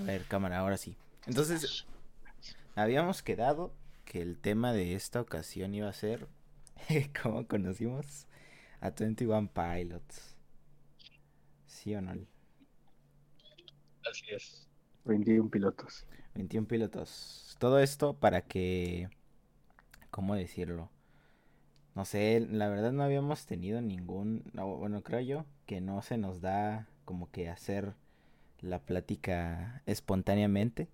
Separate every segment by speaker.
Speaker 1: A ver, cámara, ahora sí. Entonces, habíamos quedado que el tema de esta ocasión iba a ser cómo conocimos a 21 Pilots. ¿Sí o no?
Speaker 2: Así es.
Speaker 3: 21 pilotos.
Speaker 1: 21 pilotos. Todo esto para que, ¿cómo decirlo? No sé, la verdad no habíamos tenido ningún, no, bueno, creo yo que no se nos da como que hacer la plática espontáneamente.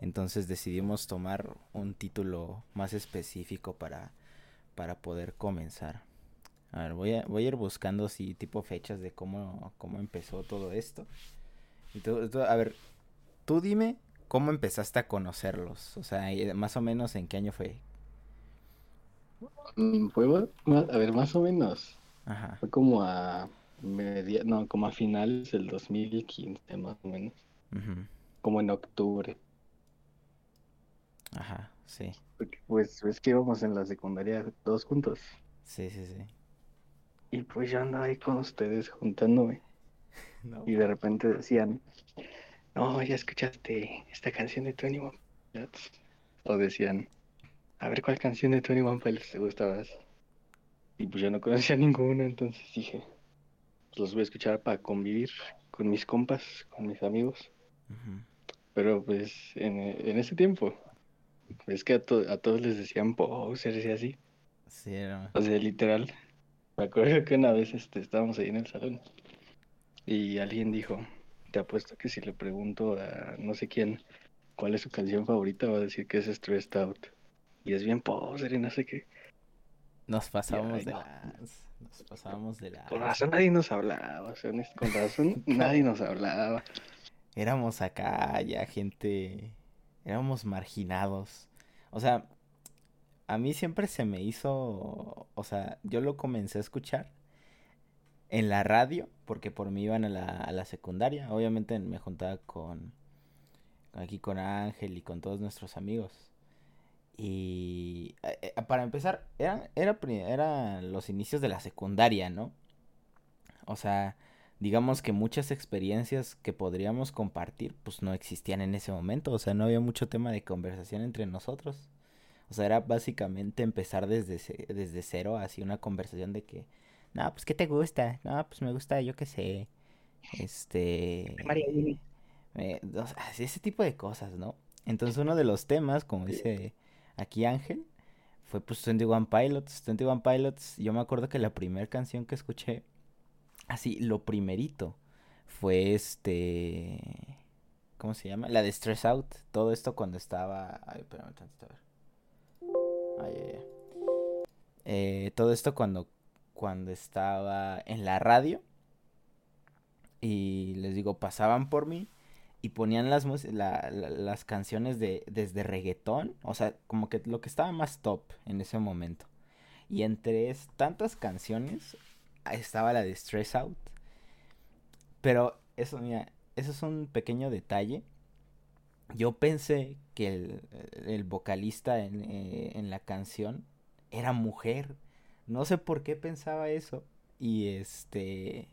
Speaker 1: Entonces decidimos tomar un título más específico para, para poder comenzar. A ver, voy a, voy a ir buscando así tipo fechas de cómo, cómo empezó todo esto. Y tú- a ver, tú dime cómo empezaste a conocerlos. O sea, más o menos en qué año fue.
Speaker 3: Mm, Fue, a ver, más o menos.
Speaker 1: Ajá.
Speaker 3: Fue como a media, no, como a finales del 2015, más o menos. Como en octubre.
Speaker 1: Ajá, sí.
Speaker 3: Porque, pues ves que íbamos en la secundaria todos juntos.
Speaker 1: Sí, sí, sí.
Speaker 3: Y pues yo andaba ahí con ustedes juntándome.
Speaker 1: No.
Speaker 3: Y de repente decían, no, ya escuchaste esta canción de 21 Pilots. O decían, a ver cuál canción de 21 Pilots te gustaba. Y pues yo no conocía ninguna, entonces dije, pues los voy a escuchar para convivir con mis compas, con mis amigos. Pero pues en, en ese tiempo, es que a, to- a todos les decían posers y así.
Speaker 1: Sí, era-
Speaker 3: O sea, literal. Me acuerdo que una vez este, estábamos ahí en el salón y alguien dijo, te apuesto que si le pregunto a no sé quién cuál es su canción favorita, va a decir que es Stressed Out. Y es bien poser y no sé qué.
Speaker 1: Nos pasábamos
Speaker 3: ay,
Speaker 1: de
Speaker 3: no.
Speaker 1: las. Nos pasábamos de la.
Speaker 3: Con razón nadie nos hablaba, o sea, con razón nadie nos hablaba.
Speaker 1: Éramos acá ya gente. Éramos marginados. O sea, a mí siempre se me hizo. O sea, yo lo comencé a escuchar en la radio, porque por mí iban a la, a la secundaria. Obviamente me juntaba con. Aquí con Ángel y con todos nuestros amigos. Y eh, eh, para empezar, eran era, eran los inicios de la secundaria, ¿no? O sea, digamos que muchas experiencias que podríamos compartir, pues no existían en ese momento. O sea, no había mucho tema de conversación entre nosotros. O sea, era básicamente empezar desde, desde cero, así una conversación de que, no, pues, ¿qué te gusta? No, pues me gusta, yo qué sé. Este... eh, o sea, así, ese tipo de cosas, ¿no? Entonces uno de los temas, como dice aquí Ángel, fue pues 21 Pilots. 21 Pilots, yo me acuerdo que la primera canción que escuché, así, lo primerito, fue este... ¿Cómo se llama? La de Stress Out. Todo esto cuando estaba... Ay, espérame tantito, a ver. Ay, ay, ay. Eh, todo esto cuando, cuando estaba en la radio. Y les digo, pasaban por mí y ponían las, las canciones de, desde reggaetón. O sea, como que lo que estaba más top en ese momento. Y entre tantas canciones estaba la de Stress Out. Pero eso, mira, eso es un pequeño detalle. Yo pensé que el, el vocalista en, eh, en la canción era mujer. No sé por qué pensaba eso. Y este...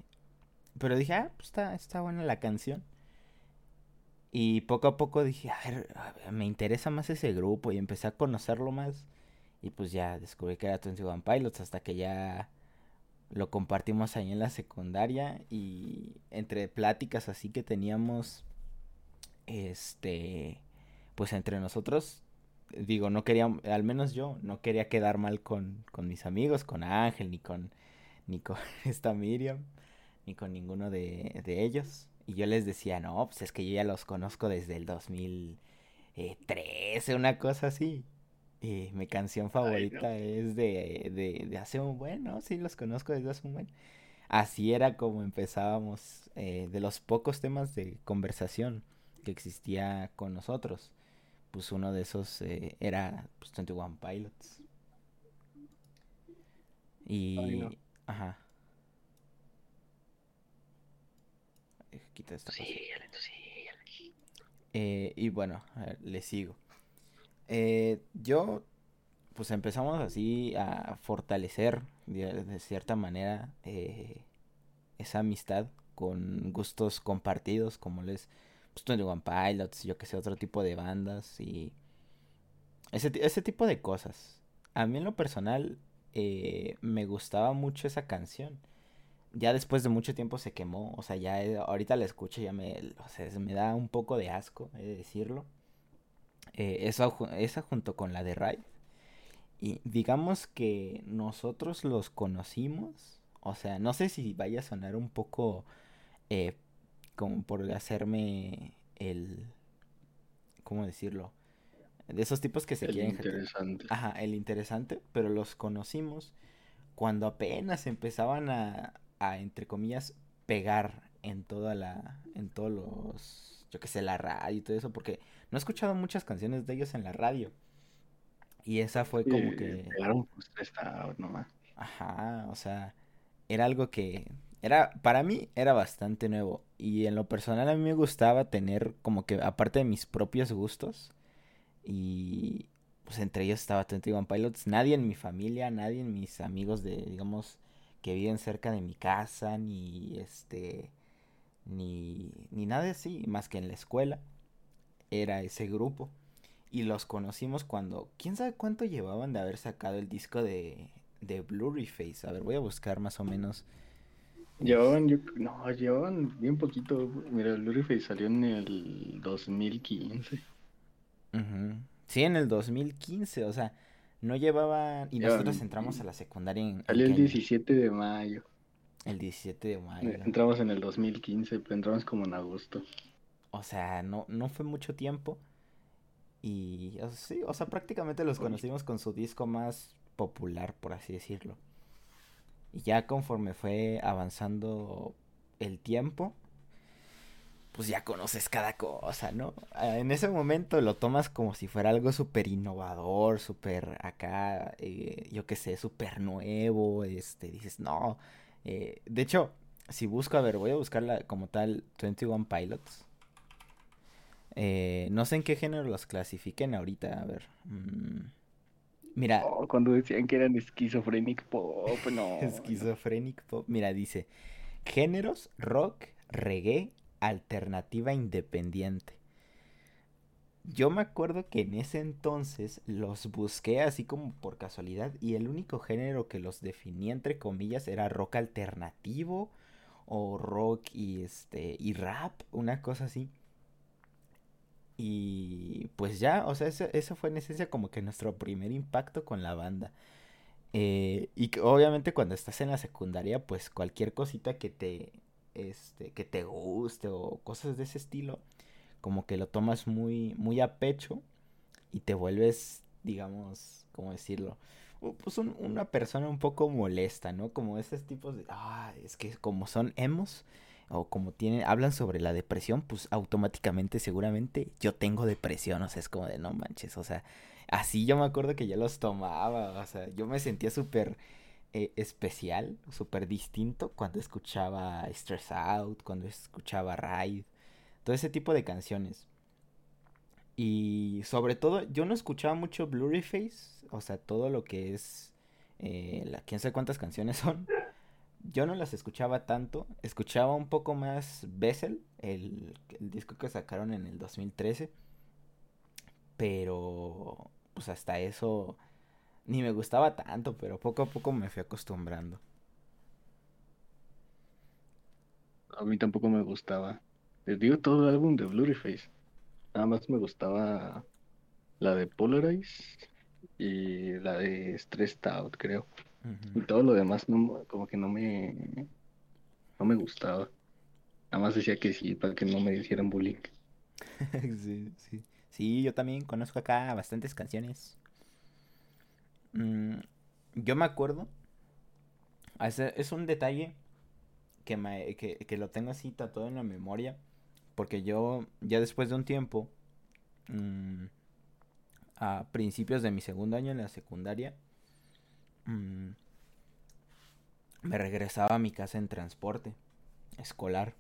Speaker 1: Pero dije, ah, pues está, está buena la canción. Y poco a poco dije, a ver, me interesa más ese grupo. Y empecé a conocerlo más. Y pues ya descubrí que era 21 Pilots hasta que ya lo compartimos ahí en la secundaria. Y entre pláticas así que teníamos, este, pues entre nosotros, digo, no quería, al menos yo, no quería quedar mal con, con mis amigos, con Ángel, ni con, ni con esta Miriam, ni con ninguno de, de ellos. Y yo les decía, no, pues es que yo ya los conozco desde el 2013, una cosa así. Y mi canción favorita es de, de, de hace un buen, ¿no? Sí, los conozco desde hace un buen. Así era como empezábamos, eh, de los pocos temas de conversación que existía con nosotros. Pues uno de esos eh, era pues, 21 Pilots. Y...
Speaker 3: Ay, no.
Speaker 1: Ajá. Quita esta cosa.
Speaker 2: Síguele, tú síguele.
Speaker 1: Eh, y bueno, a ver, le sigo. Eh, yo, pues empezamos así a fortalecer de, de cierta manera eh, esa amistad con gustos compartidos, como les, pues, 21 Pilots, yo que sé, otro tipo de bandas y ese, ese tipo de cosas. A mí en lo personal eh, me gustaba mucho esa canción. Ya después de mucho tiempo se quemó, o sea, ya eh, ahorita la escucho ya me, o sea, me da un poco de asco, he de decirlo. Eh, eso, esa junto con la de Ride. Y digamos que nosotros los conocimos, o sea, no sé si vaya a sonar un poco como por hacerme el, ¿cómo decirlo? De esos tipos que se
Speaker 3: El
Speaker 1: quieren...
Speaker 3: interesante.
Speaker 1: Ajá, el interesante, pero los conocimos cuando apenas empezaban a, a entre comillas, pegar en toda la, en todos los, yo que sé, la radio y todo eso, porque no he escuchado muchas canciones de ellos en la radio. Y esa fue como que,
Speaker 3: pegaron pues esta nomás.
Speaker 1: ajá, o sea, era algo que era, para mí era bastante nuevo. Y en lo personal a mí me gustaba tener como que, aparte de mis propios gustos, y pues entre ellos estaba Twenty One Pilots. Nadie en mi familia, nadie en mis amigos de, digamos, que viven cerca de mi casa, ni este, ni, ni nada así, más que en la escuela, era ese grupo. Y los conocimos cuando, quién sabe cuánto llevaban de haber sacado el disco de, de Blurry Face. A ver, voy a buscar más o menos.
Speaker 3: Llevaban, yo, no, llevaban bien poquito. Mira, el Luriface salió en el 2015.
Speaker 1: Ujú. Sí, en el 2015, o sea, no llevaban... Y nosotros entramos a la secundaria en, ¿en
Speaker 3: salió el
Speaker 1: año?
Speaker 3: 17 de mayo.
Speaker 1: El 17 de mayo.
Speaker 3: Entramos en el 2015, pero entramos como en agosto.
Speaker 1: O sea, no, no fue mucho tiempo. Y o sea, sí, o sea, prácticamente los conocimos con su disco más popular, por así decirlo. Y ya conforme fue avanzando el tiempo, pues ya conoces cada cosa, ¿no? Ah, En ese momento lo tomas como si fuera algo súper innovador, súper acá, eh, yo qué sé, súper nuevo, este, dices, no. eh, de hecho, si busco, a ver, voy a buscarla como tal, 21 Pilots. Eh, no sé en qué género los clasifiquen ahorita, a ver. mm, mira,
Speaker 3: Oh, cuando decían que eran esquizofrenic pop, no.
Speaker 1: Schizophrenic Pop. Mira, dice, géneros rock, reggae, alternativa independiente. Yo me acuerdo que en ese entonces los busqué así como por casualidad y el único género que los definía entre comillas era rock alternativo o rock y este y rap, una cosa así. Y pues ya, o sea, eso, fue en esencia como que nuestro primer impacto con la banda. Eh, y obviamente cuando estás en la secundaria, pues cualquier cosita que te, este, que te guste o cosas de ese estilo, como que lo tomas muy, muy a pecho y te vuelves, digamos, ¿cómo decirlo? Pues un- una persona un poco molesta, ¿no? Como esos tipos de, ah, es que como son emos o como tienen, hablan sobre la depresión, pues automáticamente, seguramente yo tengo depresión, o sea, es como de no manches, o sea, así yo me acuerdo que yo los tomaba, o sea, yo me sentía súper eh, especial, súper distinto cuando escuchaba Stress Out, cuando escuchaba Ride, todo ese tipo de canciones. Y sobre todo, yo no escuchaba mucho Blurry Face, o sea, todo lo que es, eh, la, quién sabe cuántas canciones son. Yo no las escuchaba tanto, escuchaba un poco más Bessel, el, el disco que sacaron en el 2013, pero pues hasta eso ni me gustaba tanto, pero poco a poco me fui acostumbrando.
Speaker 3: A mí tampoco me gustaba. Les digo todo el álbum de Blurryface. Nada más me gustaba la de Polarize y la de Stressed Out, creo. Y todo lo demás no, como que no me, no me gustaba. Nada más decía que sí, para que no me hicieran bullying.
Speaker 1: Sí, sí. Sí, yo también conozco acá bastantes canciones. Mm, yo me acuerdo, es un detalle que, me, lo tengo así tatuado en la memoria, porque yo ya después de un tiempo, mm, a principios de mi segundo año en la secundaria, mm, me regresaba a mi casa en transporte escolar.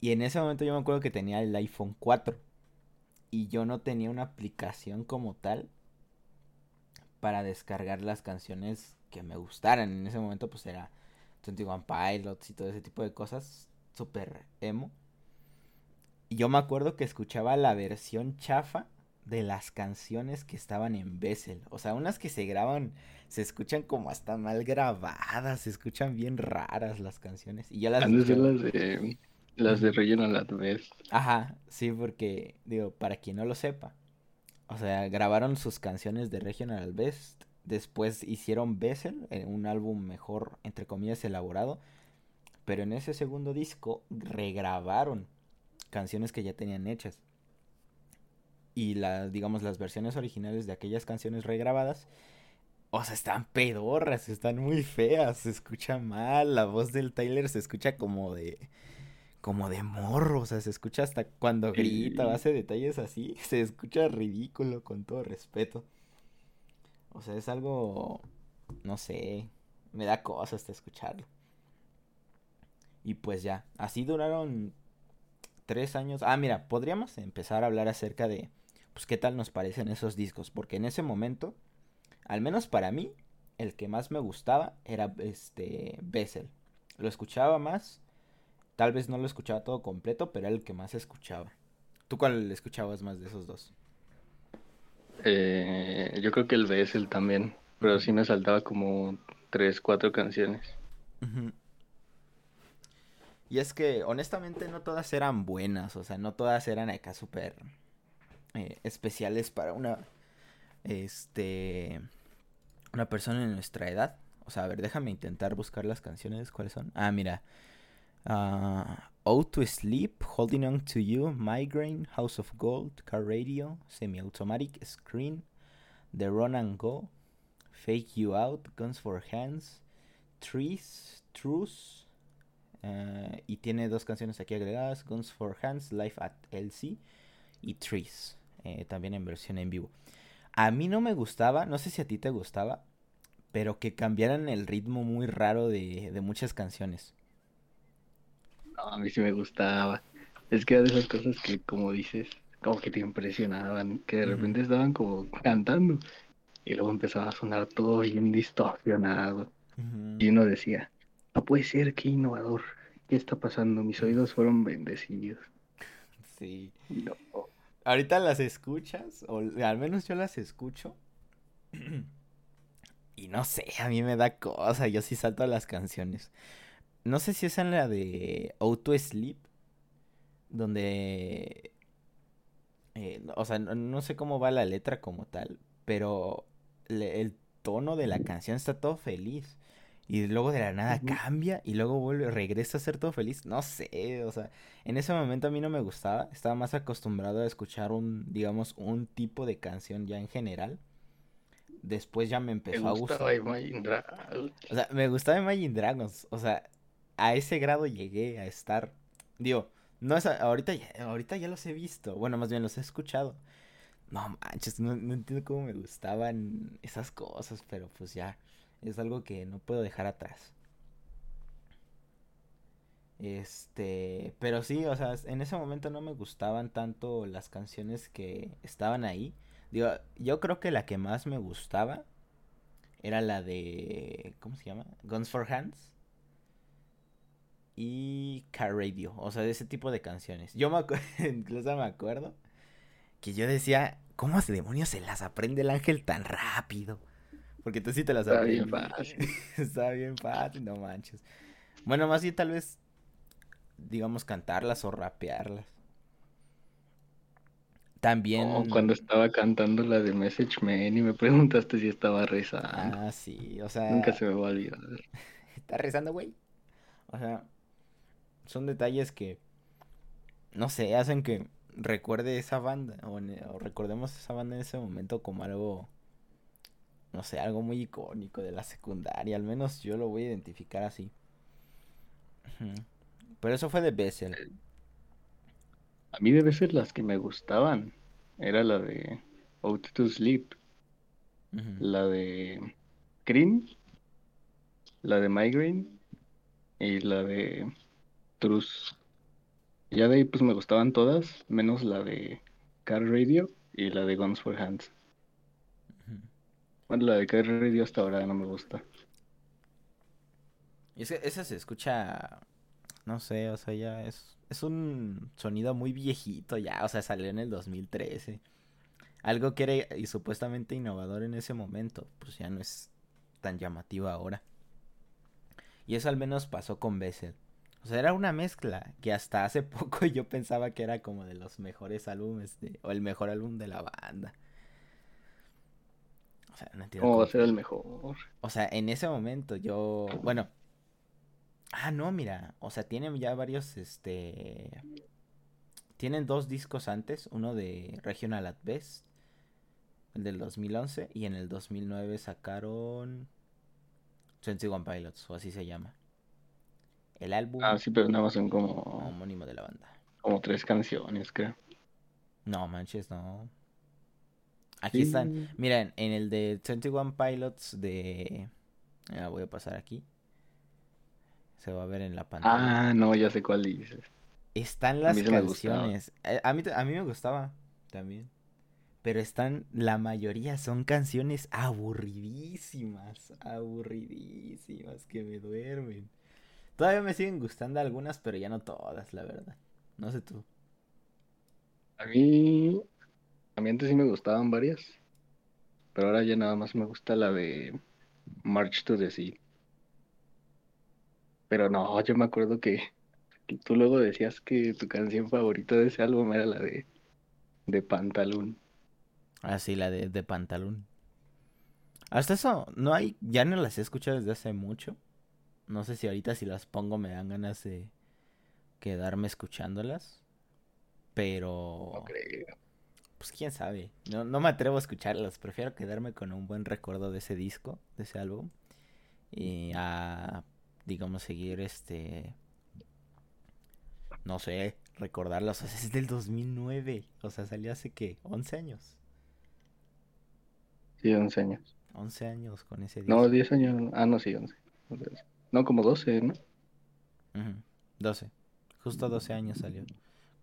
Speaker 1: Y en ese momento yo me acuerdo que tenía el iPhone 4 y yo no tenía una aplicación como tal para descargar las canciones que me gustaran. En ese momento pues era 21 Pilots y todo ese tipo de cosas, super emo. Y yo me acuerdo que escuchaba la versión chafa de las canciones que estaban en Bessel. O sea, unas que se graban, se escuchan como hasta mal grabadas, se escuchan bien raras las canciones. Y yo las...
Speaker 3: Las de, las de Best.
Speaker 1: Ajá, sí, porque, digo, para quien no lo sepa, o sea, grabaron sus canciones de Regional Best, después hicieron Bessel, un álbum mejor, entre comillas, elaborado, pero en ese segundo disco regrabaron canciones que ya tenían hechas. Y las, digamos, las versiones originales de aquellas canciones regrabadas, o sea, están pedorras, están muy feas, se escucha mal, la voz del Tyler se escucha como de como de morro, o sea, se escucha hasta cuando grita o hace detalles así, se escucha ridículo con todo respeto. O sea, es algo, no sé, me da cosa hasta escucharlo. Y pues ya, así duraron tres años. Ah, mira, podríamos empezar a hablar acerca de, pues, qué tal nos parecen esos discos. Porque en ese momento, al menos para mí, el que más me gustaba era este Bessel. Lo escuchaba más. Tal vez no lo escuchaba todo completo, pero era el que más escuchaba. ¿Tú cuál escuchabas más de esos dos?
Speaker 3: Eh, yo creo que el Bessel también. Pero sí me saltaba como tres, cuatro canciones.
Speaker 1: Y es que honestamente no todas eran buenas, o sea, no todas eran acá súper eh, especiales para una, este, una persona en nuestra edad. O sea, a ver, déjame intentar buscar las canciones, ¿cuáles son? Ah, mira. Uh, to Sleep, Holding On to You, Migraine, House of Gold, Car Radio, Semi-Automatic, Screen, The Run and Go, Fake You Out, Guns for Hands, Trees, Truce, eh, y tiene dos canciones aquí agregadas: Guns for Hands, Life at LC y Trees. Eh, también en versión en vivo. A mí no me gustaba, no sé si a ti te gustaba, pero que cambiaran el ritmo muy raro de, muchas canciones.
Speaker 3: No, a mí sí me gustaba. Es que era de esas cosas que, como dices, como que te impresionaban, que de repente estaban como cantando y luego empezaba a sonar todo bien distorsionado. Y uno decía, no puede ser, qué innovador. ¿Qué está pasando? Mis oídos fueron bendecidos.
Speaker 1: Sí. Ahorita las escuchas, o al menos yo las escucho. y no sé, a mí me da cosa, yo sí salto a las canciones. No sé si es en la de Auto Sleep, donde... Eh, o sea, no, sé cómo va la letra como tal, pero el tono de la canción está todo feliz y luego de la nada cambia y luego vuelve, regresa a ser todo feliz. No sé, o sea, en ese momento a mí no me gustaba, estaba más acostumbrado a escuchar un, digamos, un tipo de canción ya en general. Después ya me empezó a gustar.
Speaker 3: Imagine Dragons.
Speaker 1: O sea, me gustaba Imagine Dragons, o sea, a ese grado llegué a estar, digo, no es ahorita ya, ahorita ya los he visto, bueno, más bien los he escuchado. No manches, no entiendo cómo me gustaban esas cosas, pero pues ya es algo que no puedo dejar atrás. Este, pero sí, o sea, en ese momento no me gustaban tanto las canciones que estaban ahí. Digo, yo creo que la que más me gustaba era la de ¿cómo se llama? Guns for Hands y Car Radio, o sea, de ese tipo de canciones. Yo me incluso me acuerdo que yo decía, ¿cómo hace demonios se las aprende el ángel tan rápido? Porque tú sí te las
Speaker 3: Está bien fácil.
Speaker 1: Está bien fácil, no manches. Bueno, más bien tal vez, digamos, cantarlas o rapearlas. También.
Speaker 3: cuando estaba cantando la de Message Man y me preguntaste si estaba rezando.
Speaker 1: Ah, sí, o sea.
Speaker 3: Nunca se me va a olvidar.
Speaker 1: ¿Está rezando, güey? O sea, son detalles que. No sé, hacen que recuerde esa banda. o recordemos esa banda en ese momento como algo no sé, algo muy icónico de la secundaria. Al menos yo lo voy a identificar así. Pero eso fue de Bessel.
Speaker 3: A mí de Bessel las que me gustaban era la de Out to Sleep, la de Green, la de Migraine y la de Truth. Ya de ahí pues me gustaban todas, menos la de Car Radio y la de Guns for Hands. Bueno, la de Car Radio hasta ahora no me gusta.
Speaker 1: Y es que esa se escucha, no sé, o sea, ya es es un sonido muy viejito ya, o sea, salió en el 2013. Algo que era y supuestamente innovador en ese momento, pues ya no es tan llamativo ahora. Y eso al menos pasó con Bessel. O sea, era una mezcla que hasta hace poco yo pensaba que era como de los mejores álbumes de, o el mejor álbum de la banda.
Speaker 3: O sea, no entiendo. ¿Cómo va a ser el mejor?
Speaker 1: O sea, en ese momento yo, bueno. Ah, no, mira, o sea, tienen ya varios, este... Tienen dos discos antes, uno de Regional at Best, el del 2011, y en el 2009 sacaron 21 Pilots, o así se llama. El álbum.
Speaker 3: Ah, sí, pero nada más son como.
Speaker 1: Homónimo de la banda.
Speaker 3: Como tres canciones, creo.
Speaker 1: No, manches, no. Aquí están. Miren, en el de 21 Pilots de. Ya voy a pasar aquí. Se va a ver en la
Speaker 3: pantalla. Ah, no, ya sé cuál dices.
Speaker 1: Están las canciones. Eh, a mí, a mí me gustaba también. Pero están, la mayoría son canciones aburridísimas, aburridísimas, que me duermen. Todavía me siguen gustando algunas, pero ya no todas, la verdad. No sé tú.
Speaker 3: A mí, a mí antes sí me gustaban varias, pero ahora ya nada más me gusta la de March to the Sea. Pero no, yo me acuerdo que, tú luego decías que tu canción favorita de ese álbum era la de, de Pantalón.
Speaker 1: Ah, sí, la de, de Pantalón. Hasta eso, no hay, ya no las he escuchado desde hace mucho. No sé si ahorita si las pongo me dan ganas de quedarme escuchándolas. Pero...
Speaker 3: No creo.
Speaker 1: Pues quién sabe. No, no me atrevo a escucharlas. Prefiero quedarme con un buen recuerdo de ese disco, de ese álbum. Y a, digamos, seguir este... No sé, recordarlas. O sea, es del 2009. O sea, salió hace que 11 años.
Speaker 3: Sí, 11 años.
Speaker 1: 11 años con ese disco.
Speaker 3: No, 10 años. Ah, no, sí, 11. No, como 12, ¿no?
Speaker 1: 12. Justo 12 años salió.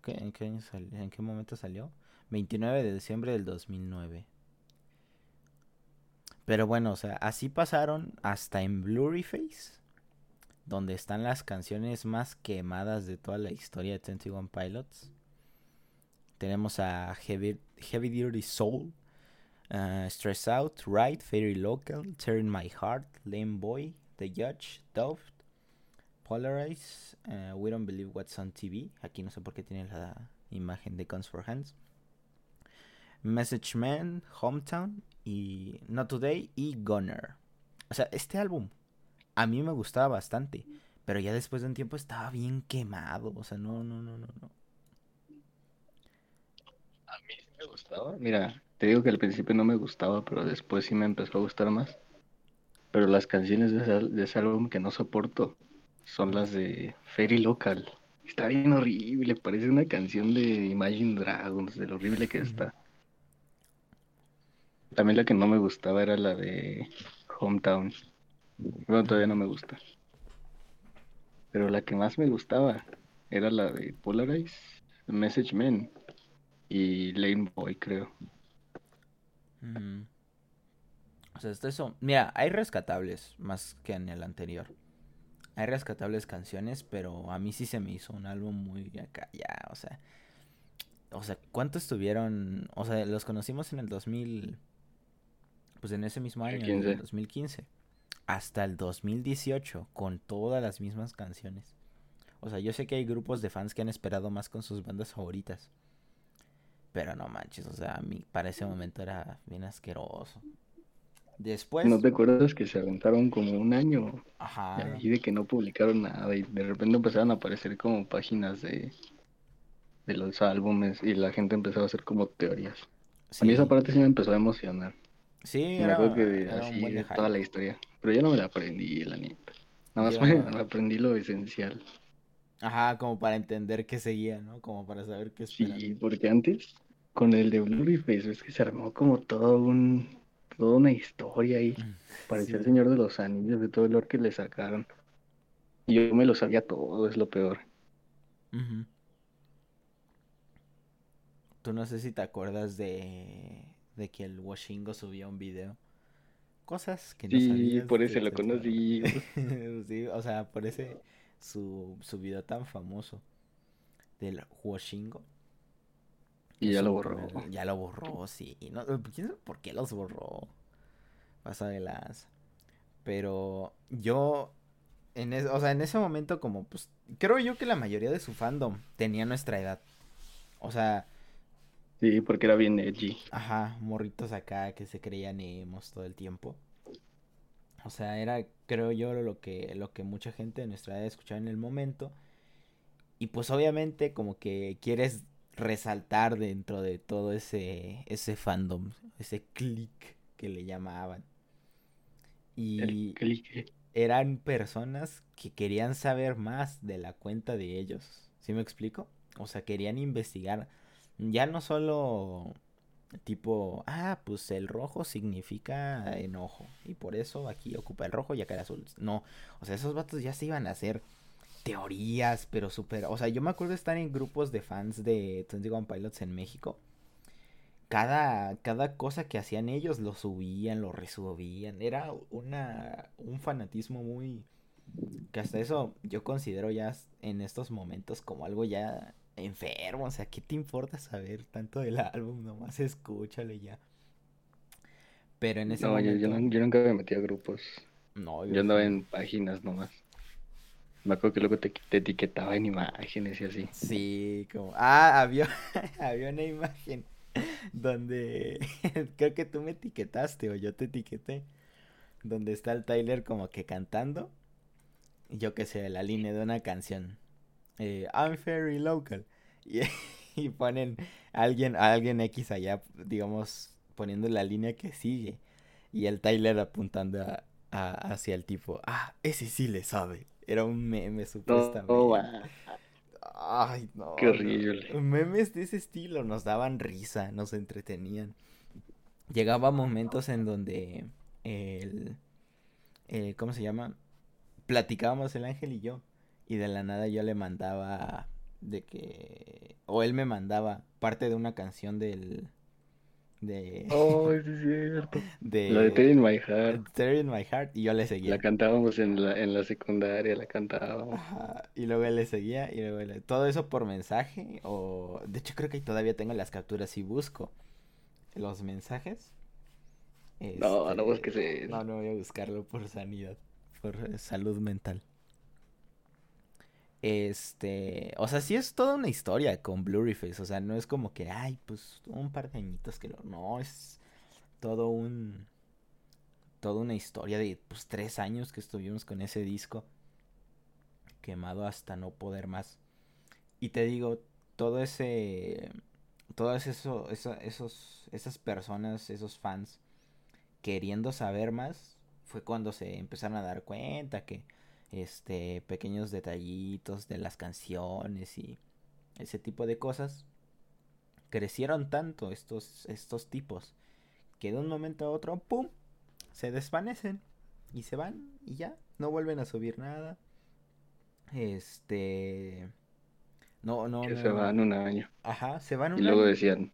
Speaker 1: ¿En qué, año? ¿En qué momento salió? 29 de diciembre del 2009. Pero bueno, o sea, así pasaron hasta en Blurry Face, donde están las canciones más quemadas de toda la historia de 21 Pilots. Tenemos a Heavy, Heavy Duty Soul, uh, Stress Out, Ride, Fairy Local, Turn My Heart, Lame Boy, The Judge, Dove, Polarize, uh, We Don't Believe What's on TV. Aquí no sé por qué tiene la imagen de Guns for Hands. Message Man, Hometown y Not Today y Gunner. O sea, este álbum a mí me gustaba bastante, pero ya después de un tiempo estaba bien quemado. O sea, no, no, no, no, no.
Speaker 3: A mí sí me gustaba. Mira, te digo que al principio no me gustaba, pero después sí me empezó a gustar más. Pero las canciones de ese, álbum que no soporto son las de Fairy Local. Está bien horrible, parece una canción de Imagine Dragons, de lo horrible que está. También la que no me gustaba era la de Hometown. Bueno, todavía no me gusta. Pero la que más me gustaba era la de Polarize, Message Man y Lane Boy, creo.
Speaker 1: O sea, esto eso. Mira, hay rescatables más que en el anterior. Hay rescatables canciones, pero a mí sí se me hizo un álbum muy acá, ya, o sea. O sea, ¿cuántos estuvieron? O sea, los conocimos en el 2000. Pues en ese mismo año, en el 2015. Hasta el 2018, con todas las mismas canciones. O sea, yo sé que hay grupos de fans que han esperado más con sus bandas favoritas. Pero no manches, o sea, a mí para ese momento era bien asqueroso. Después.
Speaker 3: ¿No te acuerdas que se aventaron como un año? Ajá. Y de que no publicaron nada y de repente empezaron a aparecer como páginas de, de los álbumes y la gente empezó a hacer como teorías. A mí esa parte sí me empezó a emocionar.
Speaker 1: Sí,
Speaker 3: me era, acuerdo que así de toda la historia. Pero yo no me la aprendí, la neta. Nada más me aprendí lo esencial.
Speaker 1: Ajá, como para entender qué seguía, ¿no? Como para saber qué esperar.
Speaker 3: Sí, porque antes, con el de Face es que se armó como todo un toda una historia ahí. Mm, Parecía el Señor de los Anillos, de todo el lore que le sacaron. Y yo me lo sabía todo, es lo peor.
Speaker 1: Tú no sé si te acuerdas de, de que el Washingo subía un video. Cosas que no
Speaker 3: sí, por eso lo conocí.
Speaker 1: sí, o sea, por ese su, su video tan famoso. del Huoshingo.
Speaker 3: Y ya lo borró.
Speaker 1: Ya lo borró, sí. No, ¿Quién sabe por qué los borró? Pasa de las. Pero yo. En es- o sea, en ese momento, como pues. Creo yo que la mayoría de su fandom tenía nuestra edad. O sea,
Speaker 3: Sí, porque era bien edgy.
Speaker 1: ajá, morritos acá que se creían emos todo el tiempo. O sea, era, creo yo, lo que, lo que mucha gente de nuestra edad escuchaba en el momento. Y pues obviamente como que quieres resaltar dentro de todo ese, ese fandom, ese click que le llamaban. Y eran personas que querían saber más de la cuenta de ellos. ¿Sí me explico? O sea, querían investigar. Ya no solo tipo, ah, pues el rojo significa enojo. Y por eso aquí ocupa el rojo y acá el azul. No, o sea, esos vatos ya se iban a hacer teorías, pero súper... O sea, yo me acuerdo de estar en grupos de fans de 21 Pilots en México. Cada, cada cosa que hacían ellos lo subían, lo resubían. Era una, un fanatismo muy... Que hasta eso yo considero ya en estos momentos como algo ya enfermo. O sea, ¿qué te importa saber tanto del álbum? Nomás escúchalo ya. Pero en ese
Speaker 3: No, yo,
Speaker 1: momento...
Speaker 3: yo, no- yo nunca me metí a grupos.
Speaker 1: No,
Speaker 3: Yo andaba
Speaker 1: sí.
Speaker 3: en páginas nomás. Me acuerdo que luego te, te etiquetaba en imágenes y así.
Speaker 1: Sí, como... Ah, había, había una imagen donde creo que tú me etiquetaste o yo te etiqueté. Donde está el Tyler como que cantando. Yo qué sé, la línea de una canción. Eh, I'm very local. Y, y ponen a alguien, a alguien X allá, digamos, poniendo la línea que sigue. Y el Tyler apuntando a- hacia el tipo. Ah, ese sí le sabe. Era un meme supuestamente.
Speaker 3: no.
Speaker 1: Ay, no.
Speaker 3: Qué horrible.
Speaker 1: Memes de ese estilo nos daban risa, nos entretenían. Llegaba momentos en donde el, eh, ¿cómo se llama? Platicábamos el ángel y yo. Y de la nada yo le mandaba de que, o él me mandaba parte de una canción del, de,
Speaker 3: Oh, es cierto.
Speaker 1: de,
Speaker 3: La de Tear in My Heart.
Speaker 1: Tear in My Heart y yo le seguía.
Speaker 3: La cantábamos en la, en la secundaria, la cantábamos.
Speaker 1: Ajá, y luego él le seguía y luego él- todo eso por mensaje o de hecho creo que todavía tengo las capturas y busco los mensajes.
Speaker 3: No, no
Speaker 1: Este,
Speaker 3: busques eso.
Speaker 1: No, no voy a buscarlo por sanidad, por salud mental. Este, o sea, sí es toda una historia con Blurryface, o sea, no es como que, ay, pues un par de añitos que lo, no, es todo un, toda una historia de, pues, tres años que estuvimos con ese disco quemado hasta no poder más. Y te digo, todo ese, todas eso, eso- esos, esas personas, esos fans queriendo saber más, fue cuando se empezaron a dar cuenta que, este, pequeños detallitos de las canciones y ese tipo de cosas crecieron tanto estos, estos tipos que de un momento a otro, ¡pum! se desvanecen y se van y ya, no vuelven a subir nada. Este. No, no,
Speaker 3: Que
Speaker 1: no.
Speaker 3: se van un año.
Speaker 1: Ajá, se van
Speaker 3: Y
Speaker 1: un
Speaker 3: luego
Speaker 1: año.
Speaker 3: decían,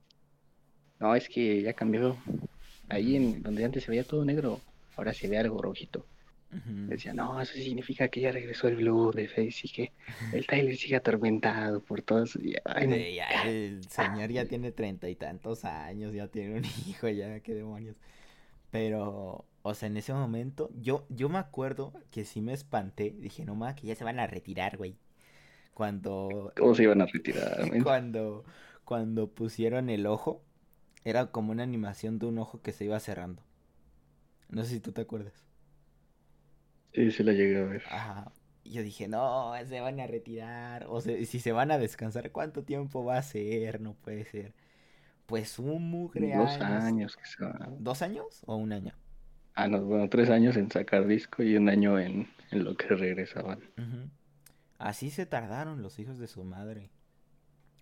Speaker 3: no, es que ya cambió. Ahí en donde antes se veía todo negro, ahora se ve algo rojito.
Speaker 1: Ujú.
Speaker 3: Decían, no, eso significa que ya regresó el blue de Face y que el Tyler sigue atormentado por no.
Speaker 1: Eh, ya el señor ya tiene treinta y tantos años, ya tiene un hijo, ya, qué demonios. Pero, o sea, en ese momento, yo, yo me acuerdo que sí me espanté. Dije, no más, que ya se van a retirar, güey. Cuando,
Speaker 3: ¿Cómo se iban a retirar?
Speaker 1: cuando, cuando pusieron el ojo, era como una animación de un ojo que se iba cerrando. No sé si tú te acuerdas.
Speaker 3: Sí, se la llegué a ver.
Speaker 1: Ajá. Y yo dije, no, se van a retirar. O sea, si se van a descansar, ¿cuánto tiempo va a ser? No puede ser. Pues un mugre
Speaker 3: Dos
Speaker 1: años.
Speaker 3: años que se van.
Speaker 1: ¿Dos años o un año?
Speaker 3: Ah, no, bueno, tres años en sacar disco y un año en, en lo que regresaban.
Speaker 1: Ujú. Así se tardaron los hijos de su madre.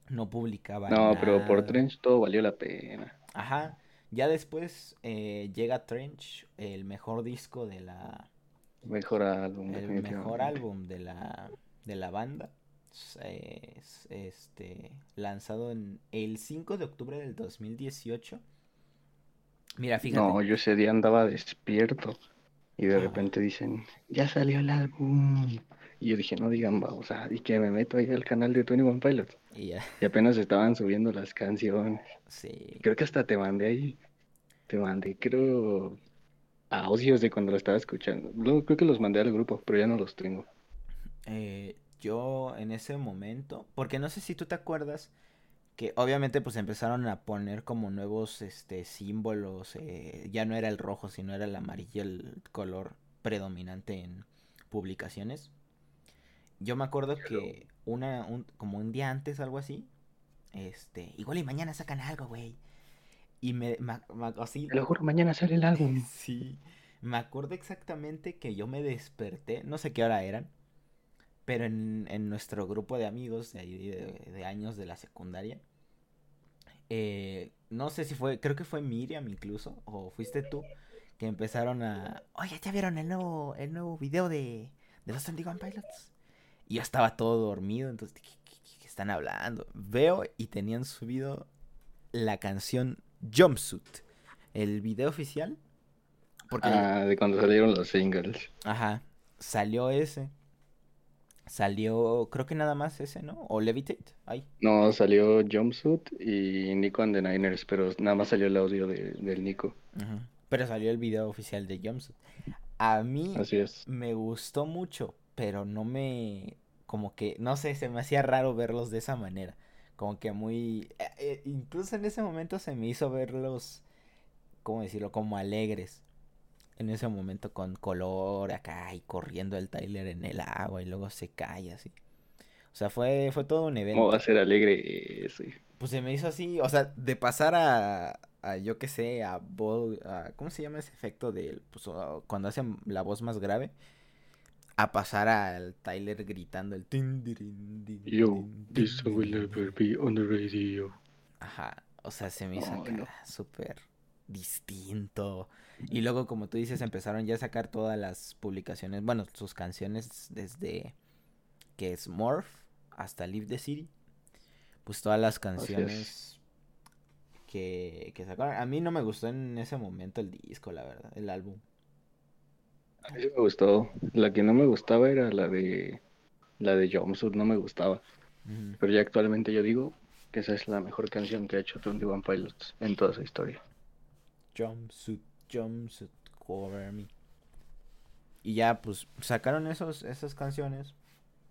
Speaker 1: No publicaban
Speaker 3: No, pero por. Trench todo valió la pena.
Speaker 1: Ajá. Ya después eh, llega Trench, el mejor disco de la,
Speaker 3: Mejor álbum,
Speaker 1: el mejor álbum de la, de la banda. Es- este, lanzado en el 5 de octubre del 2018. Mira, fíjate.
Speaker 3: No, yo ese día andaba despierto y de
Speaker 1: Ah.
Speaker 3: repente dicen, ya salió el álbum. Y yo dije, no digan, o sea, y que me meto ahí al canal de 21 Pilots.
Speaker 1: Y ya,
Speaker 3: Y apenas estaban subiendo las canciones.
Speaker 1: sí.
Speaker 3: Creo que hasta te mandé ahí. Te mandé, creo, audios de cuando lo estaba escuchando. Luego creo que los mandé al grupo, pero ya no los tengo.
Speaker 1: Eh, yo en ese momento, porque no sé si tú te acuerdas que obviamente pues empezaron a poner como nuevos este símbolos, eh, ya no era el rojo, sino era el amarillo el color predominante en publicaciones. Yo me acuerdo que una un- como un día antes algo así, este, igual y mañana sacan algo, güey. Y me, me- me- así
Speaker 3: Te lo juro, mañana sale el álbum.
Speaker 1: Sí, me acuerdo exactamente que yo me desperté, no sé qué hora eran, pero en, en nuestro grupo de amigos de, ahí de, de años de la secundaria, eh, no sé si fue, creo que fue Miriam incluso, o fuiste tú, que empezaron a, oye, ¿ya vieron el nuevo, el nuevo video de, de los 21 Pilots? Y yo estaba todo dormido, entonces, ¿qué, qué- qué- qué están hablando? Veo y tenían subido la canción Jumpsuit, el video oficial. Porque,
Speaker 3: Ah, de cuando salieron los singles.
Speaker 1: ajá, salió ese. Salió, creo que nada más ese, ¿no? O Levitate, ahí.
Speaker 3: No, salió Jumpsuit y Nico and the Niners, pero nada más salió el audio de, del Nico.
Speaker 1: Ujú. Pero salió el video oficial de Jumpsuit. A mí
Speaker 3: Así es.
Speaker 1: me gustó mucho, pero no me... Como que, no sé, se me hacía raro verlos de esa manera. Como que muy... eh, eh, incluso en ese momento se me hizo verlos, ¿cómo decirlo? Como alegres. En ese momento con color acá y corriendo el Tyler en el agua y luego se cae así. O sea, fue, fue todo un
Speaker 3: ¿Cómo va
Speaker 1: evento.
Speaker 3: a ser alegre ese?
Speaker 1: Pues se me hizo así, o sea, de pasar a, a yo qué sé, a, a- ¿cómo se llama ese efecto de, pues, cuando hacen la voz más grave? A pasar al Tyler gritando el tin, din,
Speaker 3: Yo, this will never be on the radio.
Speaker 1: Ajá, o sea, se me hizo
Speaker 3: No, no.
Speaker 1: súper distinto. Y luego, como tú dices, empezaron ya a sacar todas las publicaciones, bueno, sus canciones desde que es Morph hasta Leave the City. Pues todas las canciones que, que sacaron. A mí no me gustó en ese momento el disco, la verdad, el álbum.
Speaker 3: A mí sí me gustó. La que no me gustaba era la de la de Jumpsuit, no me gustaba. Pero ya actualmente yo digo que esa es la mejor canción que ha hecho 21 Pilots en toda su historia.
Speaker 1: Jumpsuit, jumpsuit, cover me. Y ya, pues, sacaron esos, esas canciones.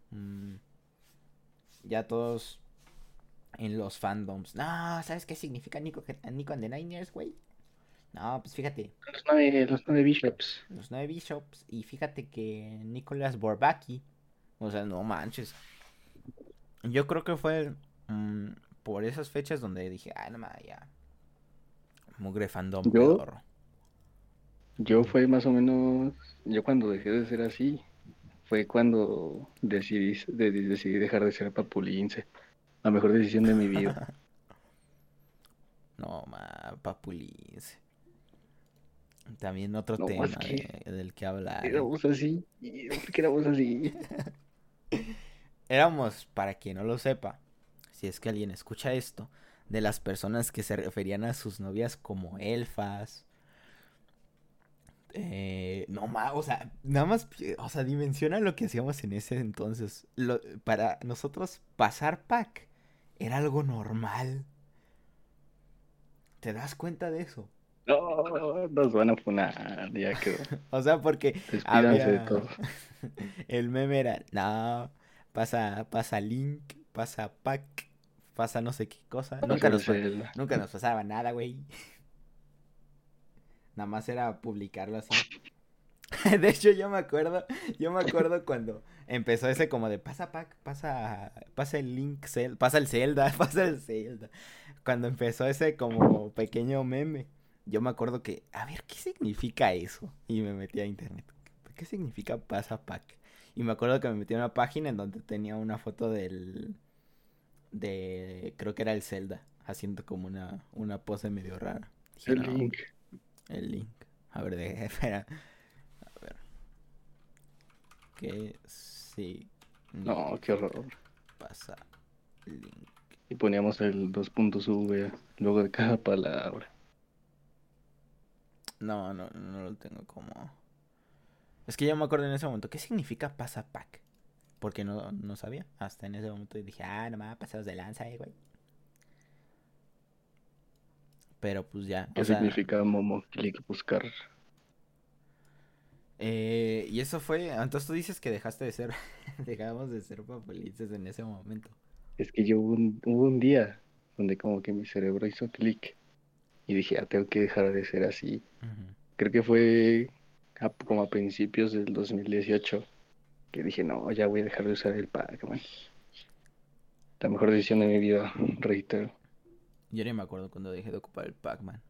Speaker 1: Mm, ya todos en los fandoms. No, ¿sabes qué significa Nico, Nico and the Niners, güey? No, pues fíjate,
Speaker 3: Los nueve, los nueve Bishops.
Speaker 1: los nueve Bishops. Y fíjate que Nicolas Borbaki. O sea, no manches. Yo creo que fue mm, por esas fechas donde dije, ah, no mames, ya. Mugre fandom
Speaker 3: Yo-
Speaker 1: pedorro.
Speaker 3: Yo fue más o menos, yo cuando dejé de ser así, fue cuando decidí, de- decidí dejar de ser papulince. La mejor decisión de mi vida.
Speaker 1: No, ma, papulis. También otro
Speaker 3: No,
Speaker 1: tema
Speaker 3: que-
Speaker 1: de- del que hablar.
Speaker 3: Éramos así, ¿por qué éramos así?
Speaker 1: Éramos, para quien no lo sepa, si es que alguien escucha esto, de las personas que se referían a sus novias como elfas. Eh, no más, o sea, nada más, o sea, dimensiona lo que hacíamos en ese entonces. Lo- para nosotros pasar pack era algo normal. ¿Te das cuenta de eso?
Speaker 3: No, nos van a funar, ya quedó.
Speaker 1: O sea, porque
Speaker 3: de todo.
Speaker 1: el meme era, no, pasa, pasa Link, pasa Pack, pasa no sé qué cosa. Nunca nos, nunca nos pasaba nada, güey. Nada más era publicarlo así. De hecho, yo me acuerdo, yo me acuerdo cuando empezó ese como de pasa Pack, pasa, pasa el Link, Zel- pasa el Zelda, pasa el Zelda. Cuando empezó ese como pequeño meme, yo me acuerdo que, a ver, ¿qué significa eso? Y me metí a internet. ¿Qué significa pasa Pack? Y me acuerdo que me metí a una página en donde tenía una foto del, de, creo que era el Zelda, haciendo como una, una pose medio rara. Dije,
Speaker 3: El
Speaker 1: "No,
Speaker 3: link.
Speaker 1: el link. A ver, de, espera. A ver. ¿Qué sí
Speaker 3: No, qué horror.
Speaker 1: pasa link?
Speaker 3: Y poníamos el dos puntos V luego de cada palabra.
Speaker 1: No, no, no lo tengo como. Es que yo me acuerdo en ese momento. ¿Qué significa pasa pack? Porque no, no sabía. Hasta en ese momento dije, ah, nomás pasados de lanza, eh, güey. Pero pues ya.
Speaker 3: ¿Qué significa Momo Click buscar?
Speaker 1: Eh, y eso fue. Entonces tú dices que dejaste de ser. Dejamos de ser papelices en ese momento.
Speaker 3: Es que yo hubo un, hubo un día donde como que mi cerebro hizo clic. Y dije, ah, tengo que dejar de ser así. Creo que fue como a principios del 2018 que dije, no, ya voy a dejar de usar el Pac-Man. La mejor decisión de mi vida, reitero.
Speaker 1: Yo ni me acuerdo cuando dejé de ocupar el Pac-Man.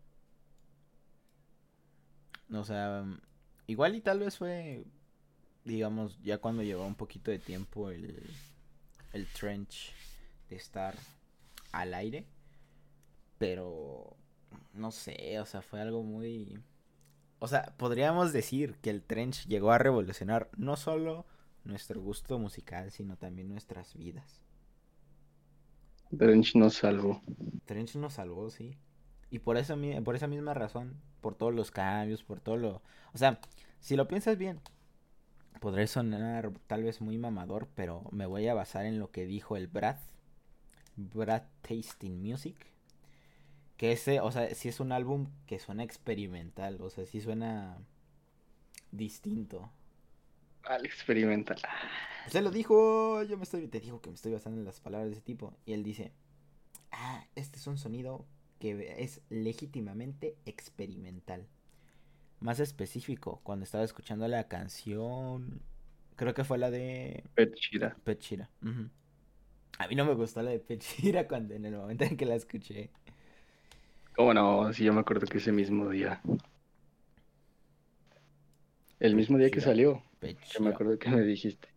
Speaker 1: O sea, igual y tal vez fue, digamos, ya cuando llevaba un poquito de tiempo el, el trench de estar al aire. Pero, no sé, o sea, fue algo muy... O sea, podríamos decir que el trench llegó a revolucionar no solo nuestro gusto musical, sino también nuestras vidas.
Speaker 3: Trench nos salvó.
Speaker 1: Trench nos salvó, sí. Y por eso por esa misma razón, por todos los cambios, por todo lo, o sea, si lo piensas bien, podré sonar tal vez muy mamador, pero me voy a basar en lo que dijo el Brad, Brad Tasting Music, que ese, o sea, si es un álbum que suena experimental, o sea, sí suena distinto.
Speaker 3: Al experimental.
Speaker 1: Se lo dijo, yo me estoy, te digo que me estoy basando en las palabras de ese tipo. Y él dice, ah, este es un sonido que es legítimamente experimental. Más específico, cuando estaba escuchando la canción, creo que fue la de...
Speaker 3: Petchira.
Speaker 1: Petchira. A mí no me gustó la de Petchira cuando en el momento en que la escuché.
Speaker 3: ¿Cómo no? Sí, yo me acuerdo que ese mismo día. El mismo día que salió. Yo me acuerdo que me dijiste.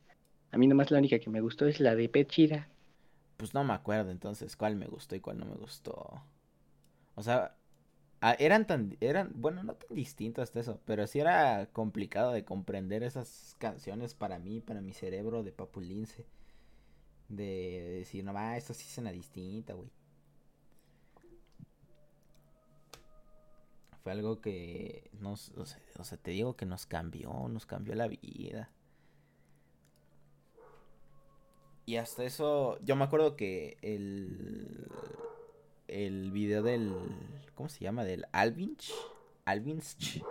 Speaker 3: A mí nomás la única que me gustó es la de Pechira.
Speaker 1: Pues no me acuerdo entonces cuál me gustó y cuál no me gustó. O sea, eran tan, eran, bueno, no tan distintos hasta eso, pero sí era complicado de comprender esas canciones para mí, para mi cerebro de papulince. De, decir, no, va, esto sí suena distinta, güey. Fue algo que nos, o sea, te digo que nos cambió, nos cambió la vida. Y hasta eso, yo me acuerdo que el, el video del, ¿cómo se llama? Del Alvinch. Alvinch.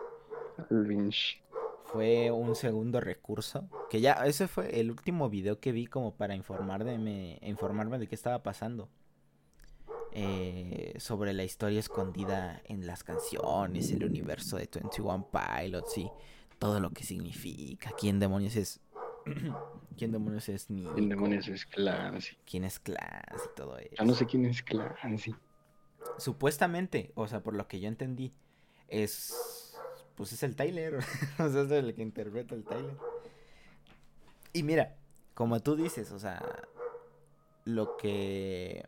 Speaker 3: Alvinch.
Speaker 1: Fue un segundo recurso. Que ya, ese fue el último video que vi como para informarme, informarme de qué estaba pasando. Eh, sobre la historia escondida en las canciones, el universo de 21 Pilots y todo lo que significa. ¿Quién demonios es ¿Quién demonios es ni
Speaker 3: ¿Quién demonios es Clancy?
Speaker 1: ¿Quién es Clancy todo eso?
Speaker 3: Ya no sé quién es Clancy.
Speaker 1: Supuestamente, o sea, por lo que yo entendí, es. Pues es el Tyler. o sea, es el que interpreta el Tyler. Y mira, como tú dices, o sea, lo que.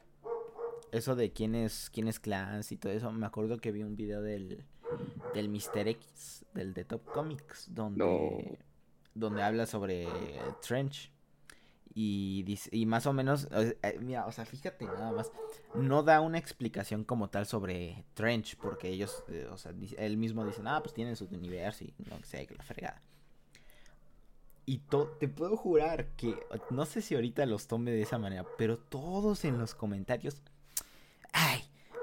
Speaker 1: Eso de quién es, quién es Clancy y todo eso, me acuerdo que vi un video del. Del Mr. X, del de Top Comics, donde donde habla sobre Trench. Y, dice, y más o menos, eh, mira, o sea, fíjate nada más, no da una explicación como tal sobre Trench, porque ellos, eh, o sea, él mismo dice, ah, pues tienen su universo y no sé, que la fregada. Y te puedo jurar que, no sé si ahorita los tome de esa manera, pero todos en los comentarios,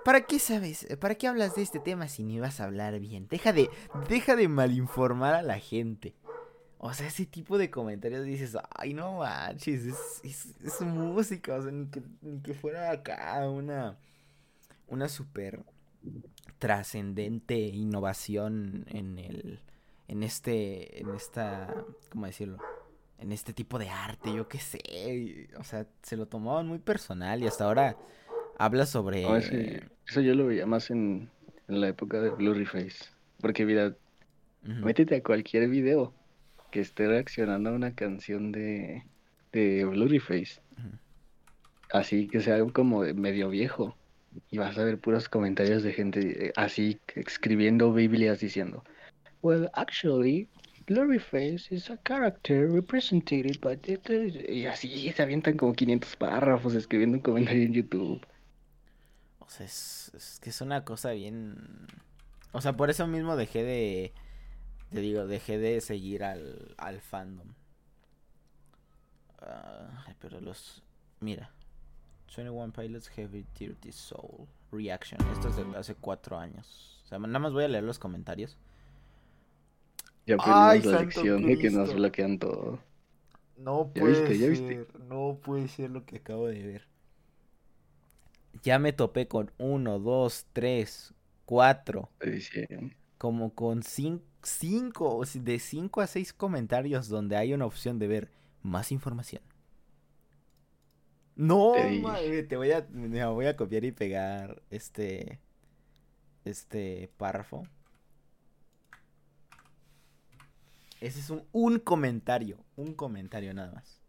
Speaker 1: ¿para qué sabes? ¿Para qué hablas de este tema si ni vas a hablar bien? Deja de, deja de malinformar a la gente. O sea, ese tipo de comentarios dices, ay, no manches, es, es, música, o sea, ni que, fuera acá una, una súper trascendente innovación en el, en este, en esta, ¿cómo decirlo? En este tipo de arte, yo qué sé, o sea, se lo tomaban muy personal y hasta ahora habla sobre...
Speaker 3: eso yo lo veía más en, la época de Blurry Face, porque mira, métete a cualquier video que esté reaccionando a una canción de, de Blurryface. Así que sea como medio viejo. Y vas a ver puros comentarios de gente eh, así escribiendo Biblias diciendo, Well, actually, Blurryface is a character represented by... Y así se avientan como 500 párrafos escribiendo un comentario en YouTube.
Speaker 1: O sea, es, es que es una cosa bien... O sea, por eso mismo dejé de te digo, dejé de seguir al, al fandom. Ah, ay, pero los. Mira. 21 Pilots Heavy Dirty Soul. Reaction. Esto es de hace cuatro años. O sea, nada más voy a leer los comentarios.
Speaker 3: Ya
Speaker 1: Ay,
Speaker 3: aprendimos la
Speaker 1: santo
Speaker 3: lección de que nos bloquean todo.
Speaker 1: No
Speaker 3: ¿Ya
Speaker 1: puede
Speaker 3: viste? ¿Ya
Speaker 1: ser. No puede ser lo que acabo de ver. Ya me topé con uno, dos, tres, cuatro.
Speaker 3: Diciendo.
Speaker 1: Como con cin- cinco, o si- de cinco a seis comentarios donde hay una opción de ver más información. No,
Speaker 3: Te dije.
Speaker 1: madre, te voy a, me voy a copiar y pegar este, este párrafo. Ese es un, un comentario, un comentario nada más.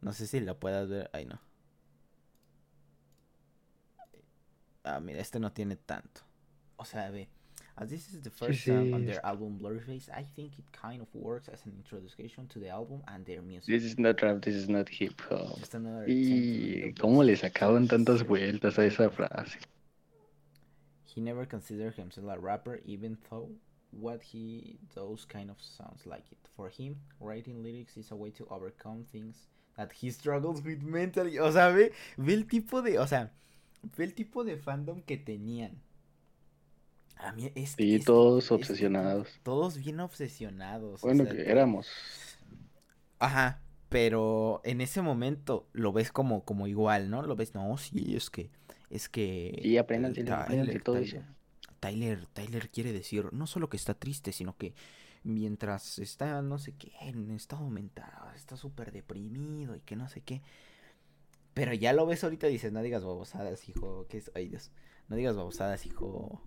Speaker 1: No sé si lo puedas ver, ay no. Ah, mira, este no tiene tanto. O sea, ve. As this is the first song on
Speaker 3: sí,
Speaker 1: their album Blurface, I think it kind of works as an introduction to the album and their music.
Speaker 3: This is not rap, this is not hip hop.
Speaker 1: Just another
Speaker 3: Y
Speaker 1: of
Speaker 3: cómo le sacaban tantas vueltas a esa frase.
Speaker 1: He never considered himself a rapper, even though what he does kind of sounds like it. For him, writing lyrics is a way to overcome things that he struggles with mentally. O sea, ve, ve el tipo de, o sea, ve el tipo de fandom que tenían. A mí es
Speaker 3: Sí, todos
Speaker 1: es-
Speaker 3: obsesionados.
Speaker 1: todos bien obsesionados. o
Speaker 3: Bueno,
Speaker 1: sea,
Speaker 3: que éramos.
Speaker 1: Ajá, pero en ese momento lo ves como, como igual, ¿no? Lo ves, no, sí, es que, es que...
Speaker 3: Sí,
Speaker 1: eh,
Speaker 3: apréndanse todo eso.
Speaker 1: Tyler, Tyler quiere decir no solo que está triste, sino que mientras está, no sé qué, en estado mental, está súper deprimido y que no sé qué. Pero ya lo ves ahorita y dices, no digas babosadas, hijo, que es, ay Dios, no digas babosadas, hijo.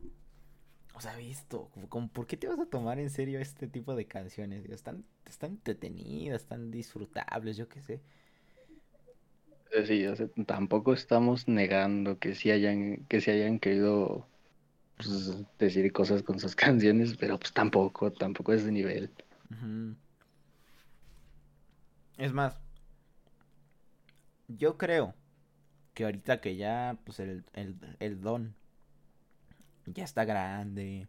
Speaker 1: O sea, visto, ¿por qué te vas a tomar en serio este tipo de canciones? Digo, están, están entretenidas, están disfrutables, yo qué sé.
Speaker 3: Eh, Sí, o sea, tampoco estamos negando que sí hayan, que sí hayan querido pues, decir cosas con sus canciones, pero pues tampoco, tampoco es de nivel.
Speaker 1: Es más, yo creo que ahorita que ya, pues el, el, el don ya está grande,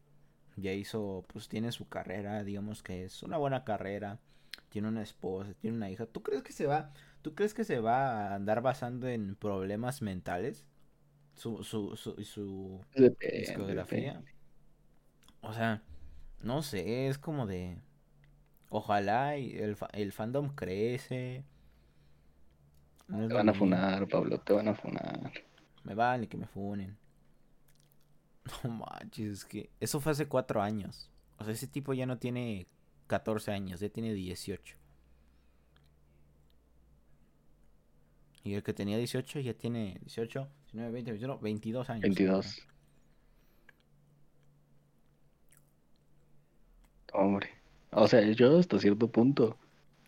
Speaker 1: ya hizo, pues tiene su carrera, digamos que es una buena carrera, tiene una esposa, tiene una hija. ¿Tú crees que se va, tú crees que se va a andar basando en problemas mentales? Su, su, su, su
Speaker 3: Depende,
Speaker 1: discografía.
Speaker 3: depende.
Speaker 1: O sea, no sé, es como de... Ojalá y el, el fandom crece. No
Speaker 3: Te van a funar, Pablo, te van a funar.
Speaker 1: Me vale que me funen. No manches, es que eso fue hace cuatro años. O sea, ese tipo ya no tiene 14 años, ya tiene 18. Y el que tenía 18 ya tiene 18, 19, 20, 21, 22 años.
Speaker 3: 22. Hombre. O sea, yo hasta cierto punto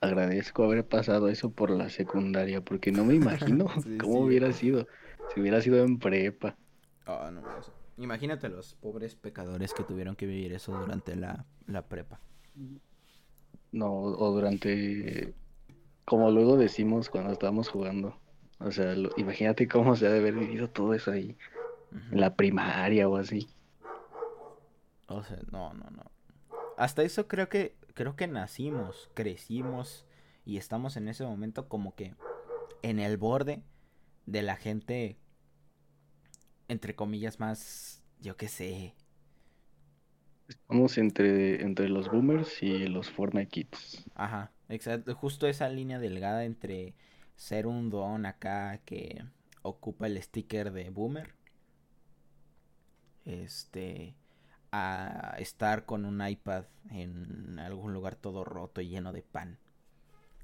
Speaker 3: agradezco haber pasado eso por la secundaria, porque no me imagino
Speaker 1: Sí,
Speaker 3: cómo
Speaker 1: sí.
Speaker 3: hubiera sido si hubiera sido en prepa.
Speaker 1: Ah, no, imagínate los pobres pecadores que tuvieron que vivir eso durante la, la prepa.
Speaker 3: No, o durante, como luego decimos cuando estábamos jugando. O sea, lo- imagínate cómo se ha de haber vivido todo eso ahí, en la primaria o así.
Speaker 1: O sea, no, no, no. Hasta eso creo que creo que nacimos, crecimos y estamos en ese momento como que en el borde de la gente entre comillas más, yo qué sé.
Speaker 3: Estamos entre, entre los boomers y los Fortnite Kids.
Speaker 1: Ajá, exacto, justo esa línea delgada entre ser un don acá que ocupa el sticker de boomer este a estar con un iPad en algún lugar todo roto y lleno de pan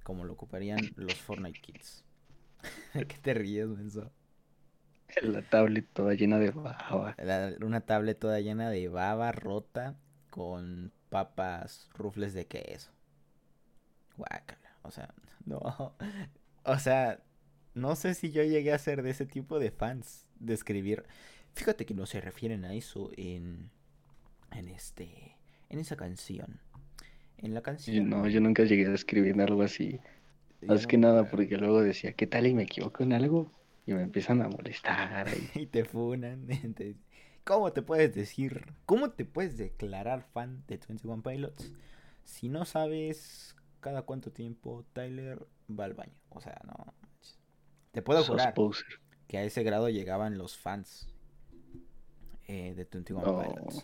Speaker 1: como lo ocuparían los Fortnite Kids. ¿Qué te ríes, menso?
Speaker 3: La tablet toda llena de baba.
Speaker 1: La- una tablet toda llena de baba rota con papas rufles de queso. Guácala. O sea, no. O sea, no sé si yo llegué a ser de ese tipo de fans. De escribir. Fíjate que no se refieren a eso en. En este. En esa canción. En la canción.
Speaker 3: no, yo nunca llegué a escribir algo así. Más que
Speaker 1: no-
Speaker 3: nada porque luego decía, ¿qué tal y me equivoco en algo? Y me empiezan a molestar
Speaker 1: y te funan. ¿Cómo te puedes decir? ¿Cómo te puedes declarar fan de 21 Pilots? Si no sabes cada cuánto tiempo Tyler va al baño. O sea, no. Te puedo jurar que a ese grado llegaban los fans eh, de 21 Pilots.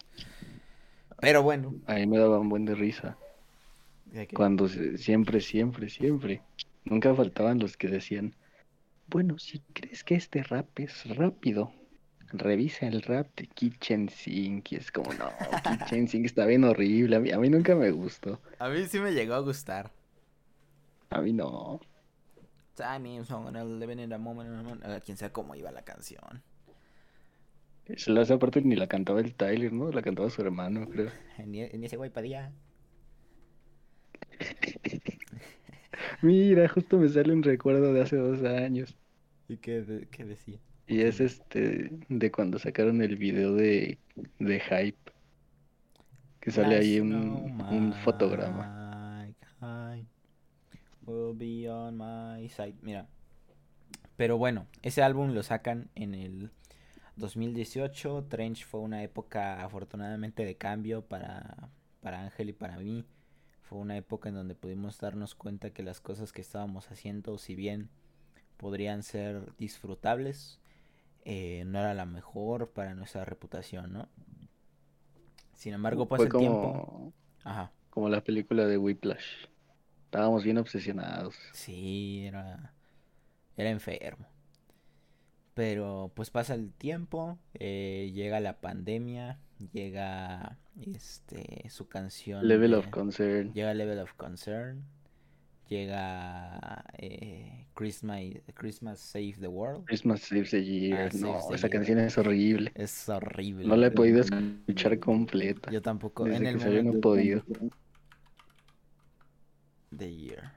Speaker 1: Pero bueno.
Speaker 3: A mí me daban buen de risa. Cuando siempre, siempre, siempre. Nunca faltaban los que decían, bueno, si crees que este rap es rápido, revisa el rap de Kitchen Sink. Y es como, no, Kitchen Sink está bien horrible. A mí, a mí nunca me gustó.
Speaker 1: A mí sí me llegó a gustar.
Speaker 3: A mí no.
Speaker 1: Time living in a moment. Quién sabe cómo iba la canción.
Speaker 3: Esa parte ni la cantaba el Tyler, ¿no? La cantaba su hermano, creo.
Speaker 1: Ni, ese güey padilla.
Speaker 3: Mira, justo me sale un recuerdo de hace dos años.
Speaker 1: ¿Y qué, qué decía?
Speaker 3: Y es este, de cuando sacaron el video de, de Hype. Que sale ahí un, un fotograma.
Speaker 1: Will be on my side. Mira. Pero bueno, ese álbum lo sacan en el 2018. Trench fue una época afortunadamente de cambio para, para Ángel y para mí. Fue una época en donde pudimos darnos cuenta que las cosas que estábamos haciendo, si bien podrían ser disfrutables, eh, no era la mejor para nuestra reputación, ¿no? Sin embargo, pasa el tiempo.
Speaker 3: Ajá. Como la película de Whiplash. Estábamos bien obsesionados.
Speaker 1: Sí, era, era enfermo. Pero pues pasa el tiempo, eh, llega la pandemia, llega este su canción.
Speaker 3: Level of Concern.
Speaker 1: Llega Level of Concern. Llega eh, Christmas, Christmas Save the World.
Speaker 3: Christmas Save the Year. Ah, no, esa canción es horrible.
Speaker 1: Es horrible.
Speaker 3: No la he podido escuchar completa.
Speaker 1: Yo tampoco.
Speaker 3: en el momento... no he podido.
Speaker 1: The Year.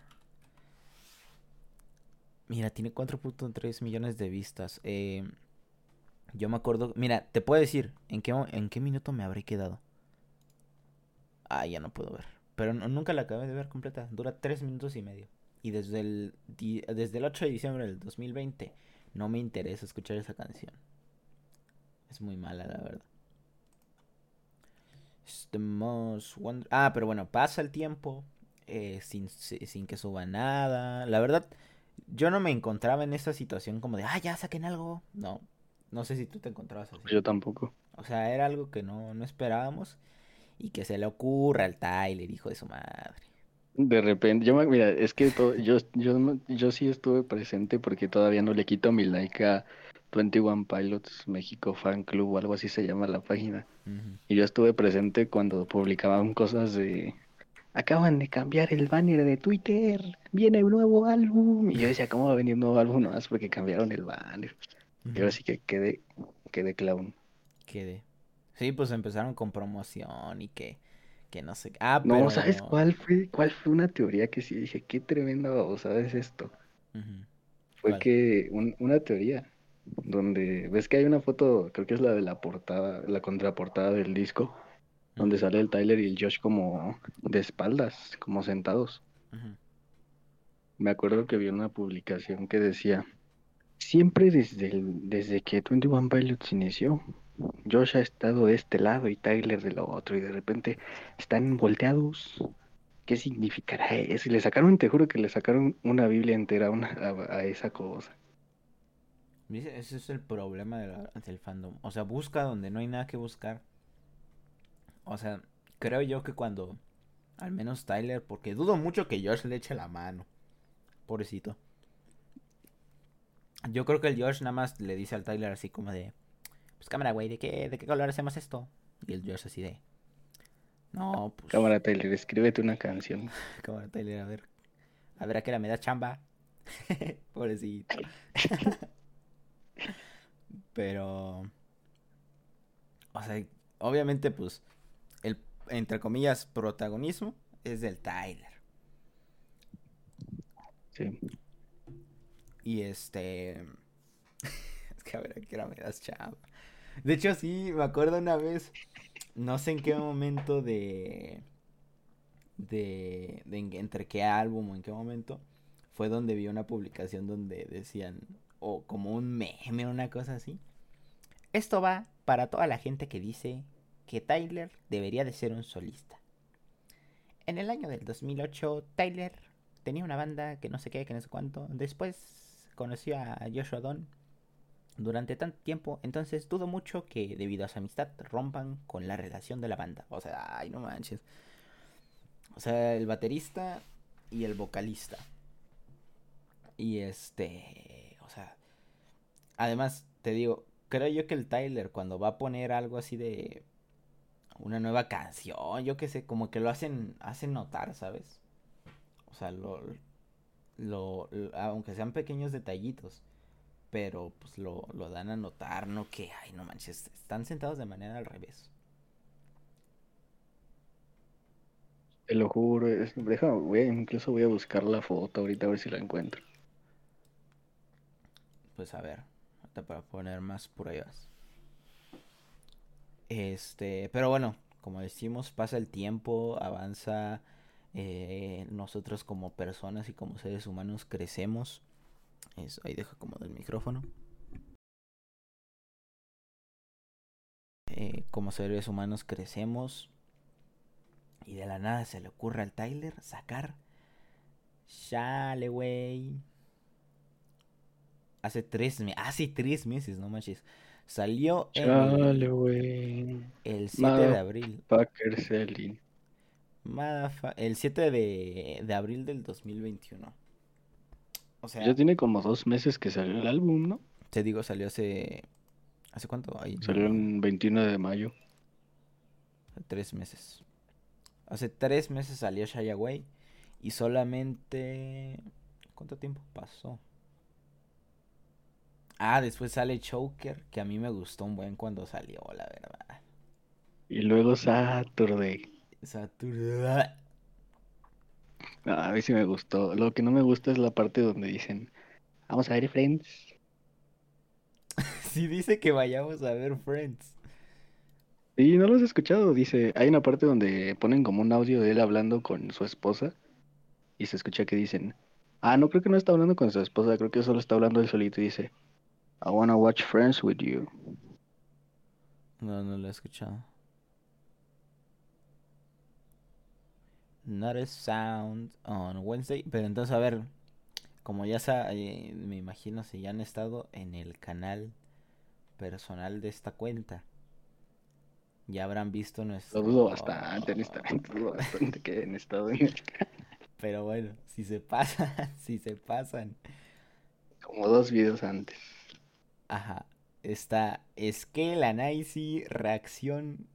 Speaker 1: Mira, tiene 4.3 millones de vistas. Eh, yo me acuerdo. Mira, te puedo decir en qué, en qué minuto me habré quedado. Ah, ya no puedo ver. Pero nunca la acabé de ver completa. Dura 3 minutos y medio. Y desde el, desde el 8 de diciembre del 2020 no me interesa escuchar esa canción. Es muy mala, la verdad. Ah, pero bueno, pasa el tiempo. Eh, sin, sin que suba nada. La verdad, yo no me encontraba en esa situación como de, ah, ya saquen algo. No, no sé si tú te encontrabas así.
Speaker 3: Yo tampoco.
Speaker 1: O sea, era algo que no, no esperábamos y que se le ocurra al Tyler, hijo de su madre.
Speaker 3: De repente, yo mira, es que todo, yo, yo, yo sí estuve presente porque todavía no le quito mi like a 21 Pilots México Fan Club o algo así se llama la página. Y yo estuve presente cuando publicaban cosas de, acaban de cambiar el banner de Twitter, viene un nuevo álbum. Y yo decía, ¿cómo va a venir un nuevo álbum? No, es porque cambiaron el banner. Y ahora sí que quedé, quedé clown.
Speaker 1: Quedé. Sí, pues empezaron con promoción y que, que no sé. Ah,
Speaker 3: pero... No, ¿sabes cuál fue, cuál fue una teoría que sí dije, qué tremenda babosa es esto? Fue que una teoría donde ves que hay una foto, creo que es la de la portada, la contraportada del disco, donde sale el Tyler y el Josh como de espaldas, como sentados. Me acuerdo que vi una publicación que decía, siempre desde, el, desde que 21 Pilots inició, Josh ha estado de este lado y Tyler de lo otro y de repente están volteados. ¿Qué significará eso? Y le sacaron, te juro que le sacaron una Biblia entera a, esa cosa.
Speaker 1: Ese es el problema del fandom. O sea, busca donde no hay nada que buscar. O sea, creo yo que cuando, al menos Tyler, porque dudo mucho que Josh le eche la mano. Pobrecito. Yo creo que el Josh nada más le dice al Tyler así como de, pues cámara, güey, ¿de qué, ¿de qué color hacemos esto? Y el Josh así de, no, pues...
Speaker 3: Cámara, Tyler, escríbete una canción.
Speaker 1: cámara, Tyler, a ver, a ver a qué hora me da chamba. Pobrecito. Pero, o sea, obviamente, pues, entre comillas, protagonismo es del Tyler.
Speaker 3: Sí.
Speaker 1: Y este... es que a ver, era me das chava. De hecho, sí, me acuerdo una vez, no sé en qué momento de... De, de entre qué álbum o en qué momento fue donde vi una publicación donde decían o como un meme o una cosa así. Esto va para toda la gente que dice que Tyler debería de ser un solista. En el año del 2008, Tyler tenía una banda que no sé qué, que no sé cuánto. Después conoció a Joshua Don durante tanto tiempo, entonces dudo mucho que debido a su amistad rompan con la relación de la banda. O sea, ay, no manches. O sea, el baterista y el vocalista. Y este, o sea, además te digo, creo yo que el Tyler cuando va a poner algo así de una nueva canción, yo qué sé, como que lo hacen hacen notar, ¿sabes? O sea, lo, lo, aunque sean pequeños detallitos, pero pues lo, lo dan a notar, no que, ay, no manches, están sentados de manera al revés.
Speaker 3: Te lo juro, es, déjame, incluso voy a buscar la foto ahorita a ver si la encuentro.
Speaker 1: Pues a ver, para poner más pruebas. Este, pero bueno, como decimos, pasa el tiempo, avanza, eh, nosotros como personas y como seres humanos crecemos. Eso, ahí deja como el micrófono. Eh, como seres humanos crecemos y de la nada se le ocurre al Tyler sacar Chale, wey. Hace tres meses. Ah, tres meses, no manches. Salió
Speaker 3: Chale,
Speaker 1: el 7 de abril. El 7 de, de abril del 2021.
Speaker 3: O sea. Ya tiene como dos meses que salió el álbum, ¿no?
Speaker 1: Te digo, salió hace. ¿Hace cuánto?
Speaker 3: Salió el 21 de mayo.
Speaker 1: tres meses. Hace tres meses salió Shy Away. Y solamente. ¿Cuánto tiempo pasó? Ah, después sale Choker, que a mí me gustó un buen cuando salió, la verdad.
Speaker 3: Y luego Saturday.
Speaker 1: Saturday.
Speaker 3: a ver si me gustó. Lo que no me gusta es la parte donde dicen, vamos a ver Friends.
Speaker 1: sí dice que vayamos a ver Friends.
Speaker 3: Sí, no lo has escuchado. Dice, hay una parte donde ponen como un audio de él hablando con su esposa y se escucha que dicen, ah, no creo que no está hablando con su esposa, creo que solo está hablando él solito y dice, I wanna watch Friends with you.
Speaker 1: No, no lo he escuchado. Not a sound on Wednesday. Pero entonces, a ver, como ya eh, me imagino si ya han estado en el canal personal de esta cuenta ya habrán visto nuestro...
Speaker 3: Lo dudo bastante, honestamente, dudo bastante que hayan estado en el
Speaker 1: Pero bueno, si se pasan, si se pasan.
Speaker 3: Como dos videos antes.
Speaker 1: Ajá. Está Scale Analysis, reacción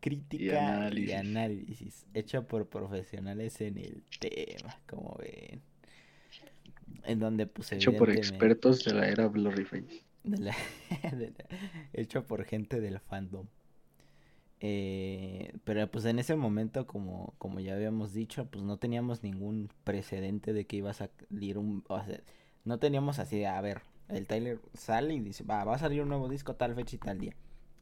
Speaker 1: crítica y análisis. Hecha por profesionales en el tema, como ven. En donde pues
Speaker 3: Hecho por expertos de la era Blurryface.
Speaker 1: hecho por gente del fandom. Eh, pero pues en ese momento, como, como ya habíamos dicho, pues no teníamos ningún precedente de que iba a salir un... O sea, no teníamos así, a ver, el Tyler sale y dice, va, va a salir un nuevo disco tal fecha y tal día.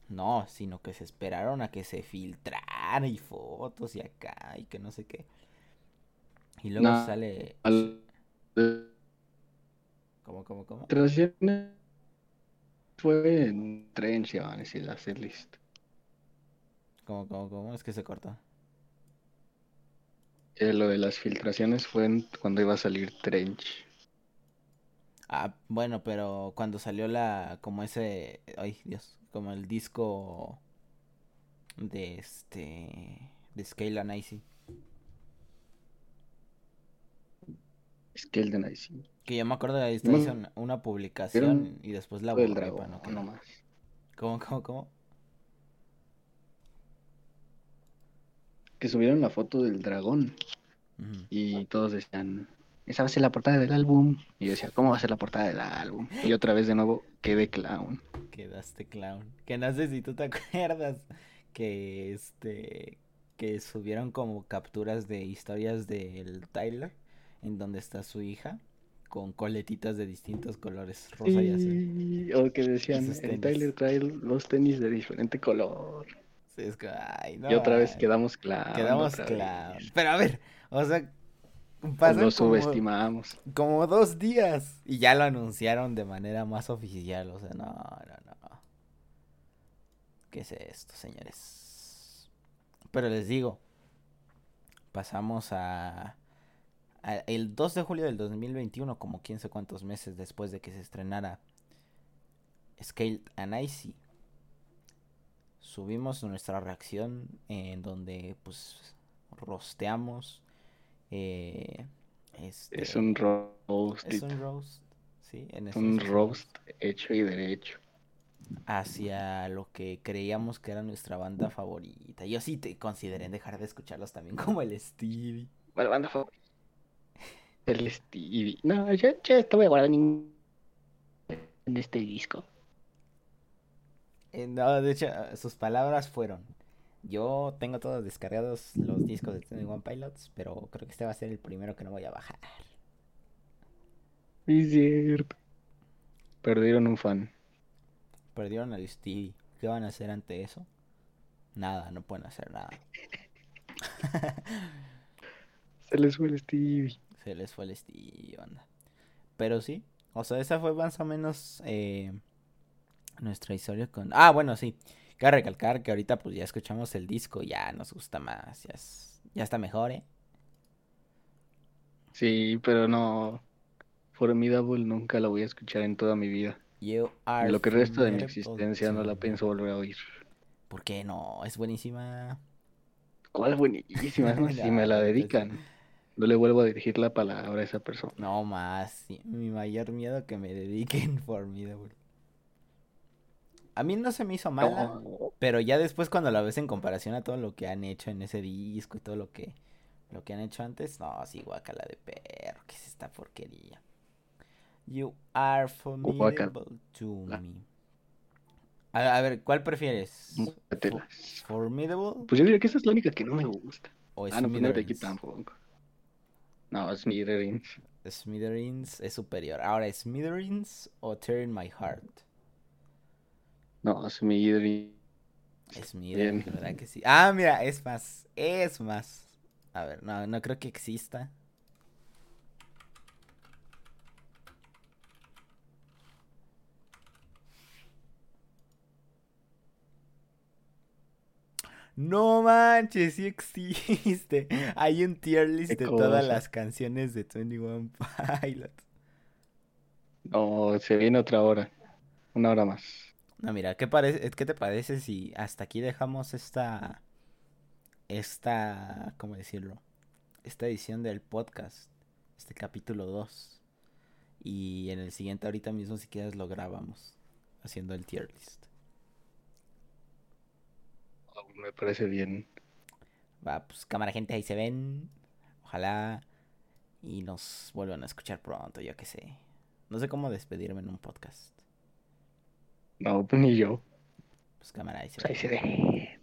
Speaker 1: No, sino que se esperaron a que se filtrara y fotos y acá y que no sé qué. Y luego sale... ¿Cómo, cómo, cómo?
Speaker 3: Fue en Trench, van a decir, hacer list.
Speaker 1: ¿Cómo, cómo, cómo? Es que se cortó.
Speaker 3: Eh, lo de las filtraciones fue cuando iba a salir Trench.
Speaker 1: Ah, bueno, pero cuando salió la, como ese, ay Dios, como el disco de este, de Scale and Icy.
Speaker 3: Scale and Icy.
Speaker 1: Que yo me acuerdo de la distancia, una, publicación y después la
Speaker 3: borré no, no más.
Speaker 1: ¿Cómo, cómo, cómo?
Speaker 3: que subieron la foto del dragón y todos decían, esa va a ser la portada del álbum. Y yo decía, ¿cómo va a ser la portada del álbum? Y otra vez de nuevo, quedé clown.
Speaker 1: Quedaste clown. Que no sé si tú te acuerdas que este que subieron como capturas de historias del Tyler en donde está su hija con coletitas de distintos colores, rosa y azul.
Speaker 3: O que decían, el Tyler trae los tenis de diferente color.
Speaker 1: Y
Speaker 3: otra vez quedamos claros.
Speaker 1: Quedamos claros. Pero a ver, o sea,
Speaker 3: pasan lo subestimamos.
Speaker 1: Como, dos días y ya lo anunciaron de manera más oficial. O sea, no, no, no. ¿Qué es esto, señores? Pero les digo, pasamos a, el 2 de julio del 2021, como quién sé cuántos meses después de que se estrenara Scaled and Icy, subimos nuestra reacción en donde pues rosteamos. Eh, este,
Speaker 3: es un roast.
Speaker 1: Es un roast, sí. En
Speaker 3: un roast hecho y derecho.
Speaker 1: Hacia lo que creíamos que era nuestra banda favorita. Yo sí te consideré dejar de escucharlos también como el Stevie.
Speaker 3: La banda favorita. El Stevie. No, yo, yo estaba guardando en este disco.
Speaker 1: Eh, no, de hecho, sus palabras fueron: Yo tengo todos descargados los discos de Tony One Pilots, pero creo que este va a ser el primero que no voy a bajar.
Speaker 3: Es cierto. Perdieron un fan.
Speaker 1: Perdieron al Stevie. ¿Qué van a hacer ante eso? Nada, no pueden hacer nada.
Speaker 3: Se les fue el Stevie.
Speaker 1: Se les fue el Stevie, anda. Pero sí, o sea, esa fue más o menos eh, nuestra historia con... Ah, bueno, sí. Quiero recalcar que ahorita pues ya escuchamos el disco, ya nos gusta más, ya, ya está mejor, ¿eh?
Speaker 3: Sí, pero no... Formidable nunca la voy a escuchar en toda mi vida. Lo que resta de mi existencia no la pienso volver a oír.
Speaker 1: ¿Por qué no? Es buenísima.
Speaker 3: ¿Cuál es buenísima? si me la dedican. No le vuelvo a dirigir la palabra a esa persona.
Speaker 1: No más. Mi mayor miedo que me dediquen Formidable. A mí no se me hizo mala, pero ya después cuando la ves en comparación a todo lo que han hecho en ese disco y todo lo que lo que han hecho antes, no, sí, guacala de perro, ¿qué es esta porquería? You are formidable to me. A, ver, ¿cuál prefieres? ¿Formidable?
Speaker 3: Pues yo diría que esa es la única que no me gusta. O ah, no, pues no aquí tampoco. No, Smithereens.
Speaker 1: Smithereens es superior. Ahora, ¿Smithereens o Tearing My Heart?
Speaker 3: No, Smithereens.
Speaker 1: Smithereens, ¿verdad que sí? Ah, mira, es más. Es más. A ver, no, no creo que exista. No manches, sí existe. Hay un tier list de todas las canciones de 21 Pilots.
Speaker 3: No, se viene otra hora. Una hora más.
Speaker 1: No, mira, ¿qué, parece, ¿qué te parece si hasta aquí dejamos esta. Esta. ¿Cómo decirlo? Esta edición del podcast. Este capítulo 2. Y en el siguiente, ahorita mismo, si quieres, lo grabamos. Haciendo el tier list
Speaker 3: me parece bien.
Speaker 1: Va, pues cámara gente, ahí se ven. Ojalá y nos vuelvan a escuchar pronto, yo que sé. No sé cómo despedirme en un podcast.
Speaker 3: No, pues ni yo.
Speaker 1: Pues cámara, ahí se
Speaker 3: pues Ahí se ve.